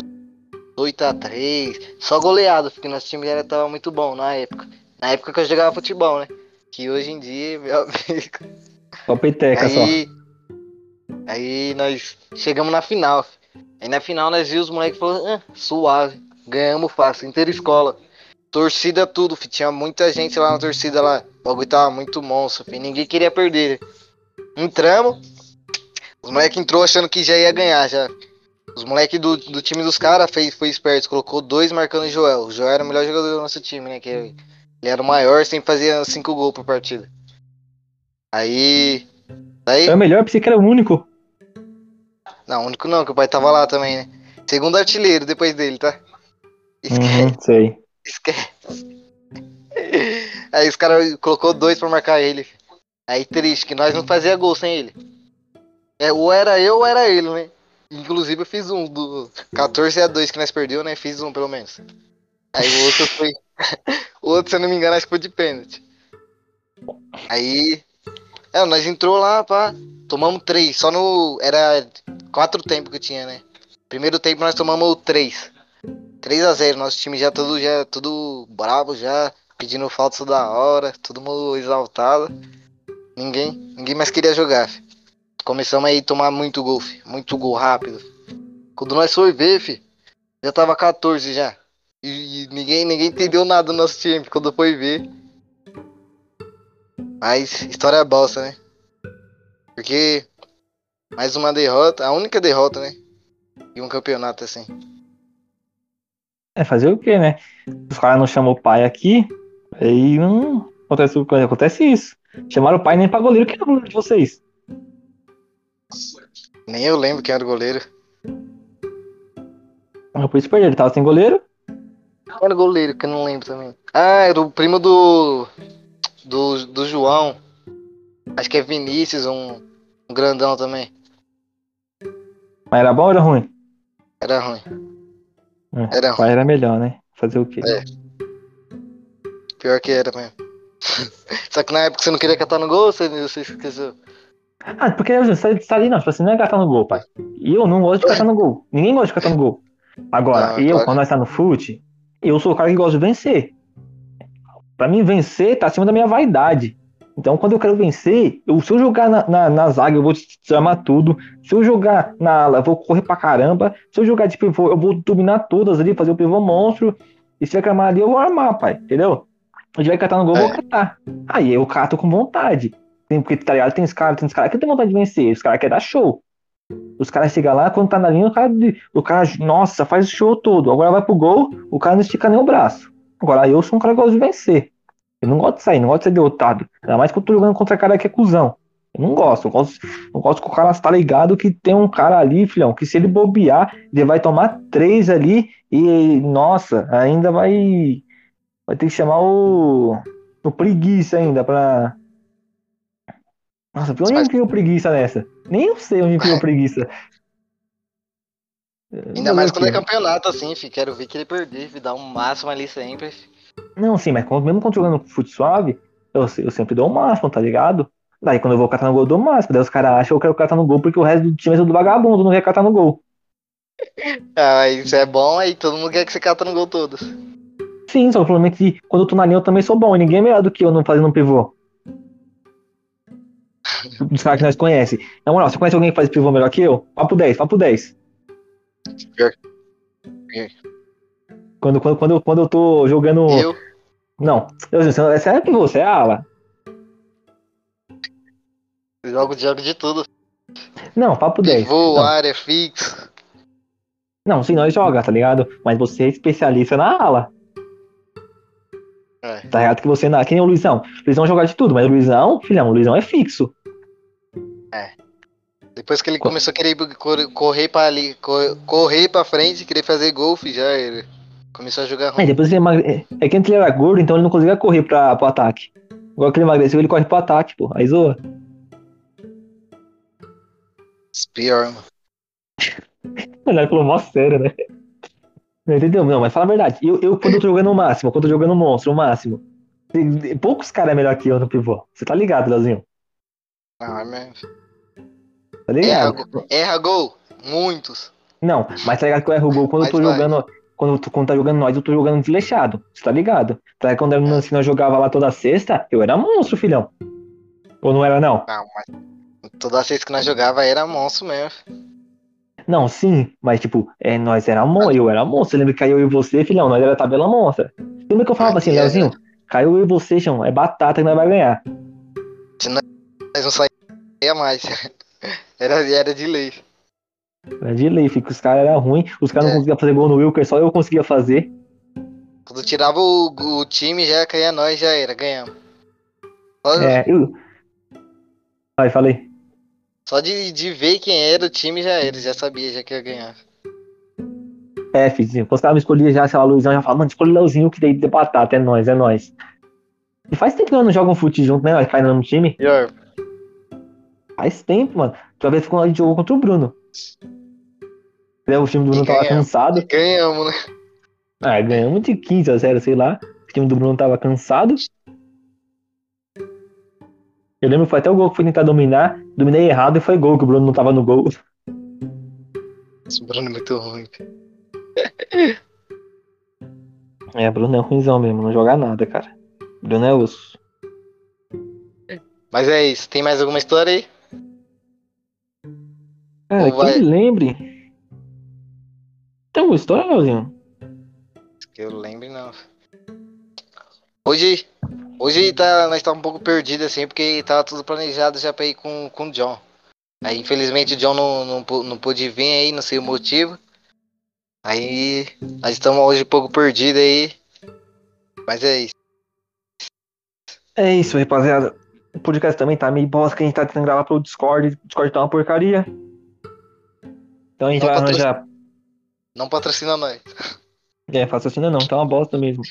8 a 3. Só goleado, porque nosso time era, tava muito bom na época. Na época que eu jogava futebol, né? Que hoje em dia, meu amigo. Só peteca só. Aí, aí nós chegamos na final. fi. Aí na final nós vimos os moleques falando, ah, suave, ganhamos fácil, interescola. Torcida tudo, fi. tinha muita gente lá na torcida lá. O bagulho tava muito monstro, fi. ninguém queria perder. Entramos, os moleques entrou achando que já ia ganhar já. Os moleques do, do time dos caras foi esperto, colocou dois marcando o Joel. O Joel era o melhor jogador do nosso time, né? Que ele era o maior, sempre fazia cinco gols por partida. Aí. Aí. É o melhor, pensei que era o único. Não, único não, que o pai tava lá também, né? Segundo artilheiro depois dele, tá? Esquece, Uhum, sei. esquece. Aí os caras colocou dois pra marcar ele. Aí triste, que nós não fazia gol sem ele. É, ou era eu ou era ele, né? Inclusive eu fiz um do 14 a 2 que nós perdeu, né? Fiz um pelo menos. Aí o outro foi. o outro, se eu não me engano, acho que foi de pênalti. Aí É, nós entrou lá, pá, tomamos três, só no. Era quatro tempos que tinha, né? Primeiro tempo nós tomamos três. 3 a 0 nosso time já tudo, já, tudo bravo já, pedindo falta toda hora, todo mundo exaltado. Ninguém, ninguém mais queria jogar. Fi. Começamos aí a tomar muito gol, fi. muito gol rápido. Quando nós foi ver, fi, já tava 14 já. E, e ninguém, ninguém entendeu nada do nosso time quando foi ver. Mas história é bosta, né? Porque mais uma derrota, a única derrota, né? E um campeonato assim. É fazer o quê, né? Os caras não chamam o pai aqui, aí não acontece, acontece isso. Chamaram o pai nem pra goleiro. Quem é o goleiro de vocês? Nem eu lembro quem era o goleiro. Ah, por isso perderam. Ele tava sem goleiro? Quem era o goleiro, que eu não lembro também. Ah, era o primo do. Do, do João. Acho que é Vinícius, um, um grandão também. Mas era bom ou era ruim? Era ruim. É, Era pai era melhor, né? Fazer o quê? É. Pior que era mesmo. Só que na época você não queria catar no gol, você, você esqueceu. Ah, porque você tá ali, não. Tipo assim, não é catar no gol, pai. E eu não gosto de catar no gol. Ninguém gosta de catar no gol. Agora, Não, eu, claro. quando nós tá no fute, eu sou o cara que gosta de vencer. Pra mim, vencer tá acima da minha vaidade. Então, quando eu quero vencer, eu, se eu jogar na, na, na zaga, eu vou desarmar tudo. Se eu jogar na ala, eu vou correr pra caramba. Se eu jogar de pivô, eu vou dominar todas ali, fazer o pivô monstro. E se reclamar ali, eu vou armar, pai. Entendeu? A gente vai catar no gol, eu vou É. catar. Aí eu cato com vontade. Tem, porque, tá ligado? Tem os caras, tem os caras que tem vontade de vencer. Os caras querem dar show. Os caras chegam lá, quando tá na linha, o cara, o cara, nossa, faz o show todo. Agora vai pro gol, o cara não estica nem o braço. Agora eu sou um cara que gosta de vencer. Eu não gosto de sair, não gosto de ser derrotado. Ainda mais que eu tô jogando contra cara que é cuzão. Eu não gosto. Eu gosto, eu gosto que o cara está ligado que tem um cara ali, filhão, que se ele bobear, ele vai tomar três ali e, nossa, ainda vai. Vai ter que chamar o. O preguiça ainda pra. Nossa, onde Mas- criou preguiça nessa? Nem eu sei onde criou preguiça. Ainda mais quando é campeonato assim, fi. Quero ver que ele perder, fi. Dar um máximo ali sempre. fi. Não, sim, mas mesmo quando jogando fute suave, eu, eu sempre dou o máximo, tá ligado? Daí quando eu vou catar no gol, eu dou o máximo. Daí os caras acham que eu quero catar no gol porque o resto do time é tudo vagabundo, não quer catar no gol. Ah, isso é bom, aí todo mundo quer que você cata no gol todos. Sim, só que provavelmente quando eu tô na linha eu também sou bom, e ninguém é melhor do que eu não fazendo um pivô. Dos caras que nós conhecemos. Na moral, você conhece alguém que faz pivô melhor que eu? Papo 10, papo 10. Pior. Pior. Quando, quando, quando, eu, quando eu tô jogando. Eu, Não, eu, você, você é você é ala. jogo, jogo de tudo. Não, papo 10. Pivô, Não. área, fixo. Não, sim, nós joga, tá ligado? Mas você é especialista na ala. É. Tá ligado que você não. Que nem o Luizão. O Luizão joga de tudo, mas o Luizão, filhão, o Luizão é fixo. Depois que ele Co- começou a querer cor- correr pra ali, cor- correr pra frente, querer fazer gol, fi, já ele começou a jogar Mas ruim. depois ele emagre... é- É que antes ele era gordo, então ele não conseguia correr pra, pro ataque. Agora que ele emagreceu, ele corre pro ataque, pô. Aí zoa. Pior, mano. Ele falou mó sério, né? Não entendeu? Não, mas fala a verdade. Eu, eu quando eu tô jogando o máximo, quando eu tô jogando o monstro, o máximo. Poucos caras é melhor que eu no pivô. Você tá ligado, Leozinho? Não, é mesmo. Tá Erra, ligado? gol- erra gol. Muitos. Não, mas tá ligado que eu erro gol quando eu tô Mas vai. jogando. Quando, tô- quando tá jogando nós, eu tô jogando desleixado. Você tá ligado? Tá? Quando eu, se nós jogava lá toda sexta, eu era monstro, filhão. Ou não era, não? Não, mas toda vez que nós jogava era monstro mesmo. Não, sim, mas tipo, é, nós era monstro, eu era monstro. Lembra que caiu eu e você, filhão? Nós era tabela monstra. Lembra que eu falava assim. Leozinho? Caiu eu e você, chão, é batata que nós vai ganhar. Mas não saía mais. Era, era de lei. Era de lei, fica, os caras eram ruins, os caras É. não conseguiam fazer gol no Wilker, só eu conseguia fazer. Quando tirava o, o time, já caía nós, já era, ganhamos. Só, É, eu. Vai, falei. só de, de ver quem era o time já era, já sabia já que ia ganhar. É, filho, quando os caras me escolhiam já, sei lá, Luizão já falava, mano, escolhe o Leozinho que daí de batata, é nóis, é nóis. E faz tempo que nós não jogamos fute junto, né? Nós caímos no time. Pior. Faz tempo, mano. Outra vez quando a gente jogou contra o Bruno. Né, O time do Bruno tava ganhamos. cansado. Ganhamos, né? Ah, ganhamos de 15 a 0, sei lá. O time do Bruno tava cansado. Eu lembro que foi até o gol que foi tentar dominar, dominei errado e foi gol, que o Bruno não tava no gol. Esse Bruno é muito ruim. É, Bruno é ruimzão mesmo, não joga nada, cara. Bruno é osso. Mas é isso. Tem mais alguma história aí? Cara, Ou que vai- eu lembre. Tem alguma história, Leozinho? Que eu lembre, não. Hoje, hoje tá, nós tá um pouco perdido assim, porque tava tudo planejado já pra ir com, com o John. Aí, infelizmente, o John não, não, não pôde vir aí, não sei o motivo. Aí, nós estamos hoje um pouco perdidos aí. Mas é isso. É isso, rapaziada. O podcast também tá meio bosta que a gente tá tentando gravar pelo Discord. O Discord tá uma porcaria. Então a gente Não vai patrocina. arranjar. Não patrocina nós. É, patrocina não, tá uma bosta mesmo.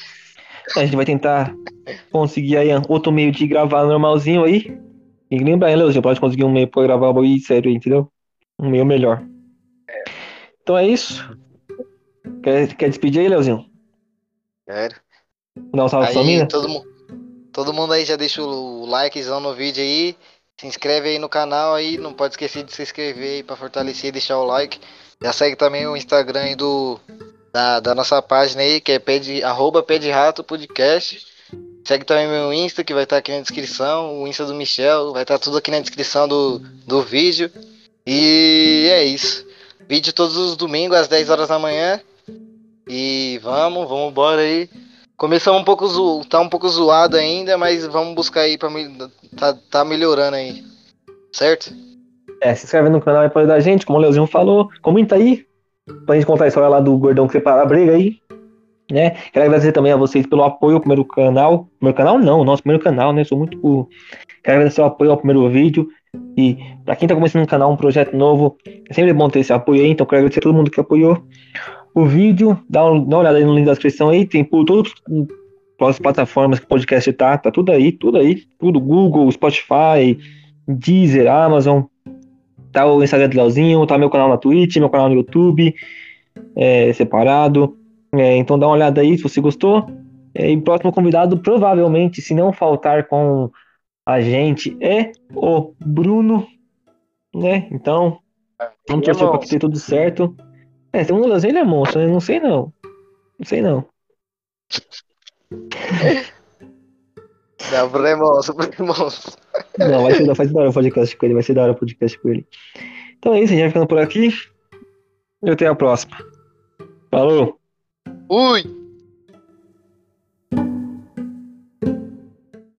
A gente vai tentar conseguir aí outro meio de gravar normalzinho aí. Que lembrar, hein, Leozinho? Pode conseguir um meio pra gravar aí sério aí, entendeu? Um meio melhor. Então é isso. Quer, quer despedir aí, Leozinho? Sério. Dar um salve pra Aí, mina? todo, mu- todo mundo aí já deixa o likezão no vídeo aí. Se inscreve aí no canal aí. Não pode esquecer de se inscrever aí pra fortalecer e deixar o like. Já segue também o Instagram aí do, da, da nossa página aí, que é pede, arroba pede rato podcast. Segue também meu Insta, que vai estar aqui na descrição. O Insta do Michel, vai estar tudo aqui na descrição do, do vídeo. E é isso. Vídeo todos os domingos às 10 horas da manhã. E vamos, vamos embora aí. Começamos um pouco zo... tá um pouco zoado ainda, mas vamos buscar aí para tá, tá melhorando aí. Certo? É, se inscreve no canal aí pra ajudar a gente, como o Leozinho falou. Comenta aí. Pra gente contar a história lá do gordão que separa a briga aí. Né? Quero agradecer também a vocês pelo apoio ao primeiro canal. Primeiro canal não, nosso primeiro canal, né? Sou muito. Quero agradecer o apoio ao primeiro vídeo. E pra quem tá começando um canal, um projeto novo, é sempre bom ter esse apoio aí. Então quero agradecer a todo mundo que apoiou o vídeo. Dá, um- uma olhada aí no link da descrição aí. Tem por todas as plataformas que o podcast tá. Tá tudo aí, tudo aí. Tudo. Google, Spotify, Deezer, Amazon. Tá o Instagram do Leozinho, tá meu canal na Twitch, meu canal no YouTube, é, separado. É, então dá uma olhada aí se você gostou. É, e o próximo convidado, provavelmente, se não faltar com a gente, é o Bruno, né? Então, vamos Ele é torcer pra que dê tudo certo. É, segundo o Leozinho, ele é monstro, né? Não sei não. Não sei não. Não, Bruno é monstro, Bruno é monstro. Não, vai ser, vai ser da hora o podcast com ele, vai ser da hora o podcast com ele. Então é isso, a gente vai ficando por aqui. E até a próxima. Falou! Ui!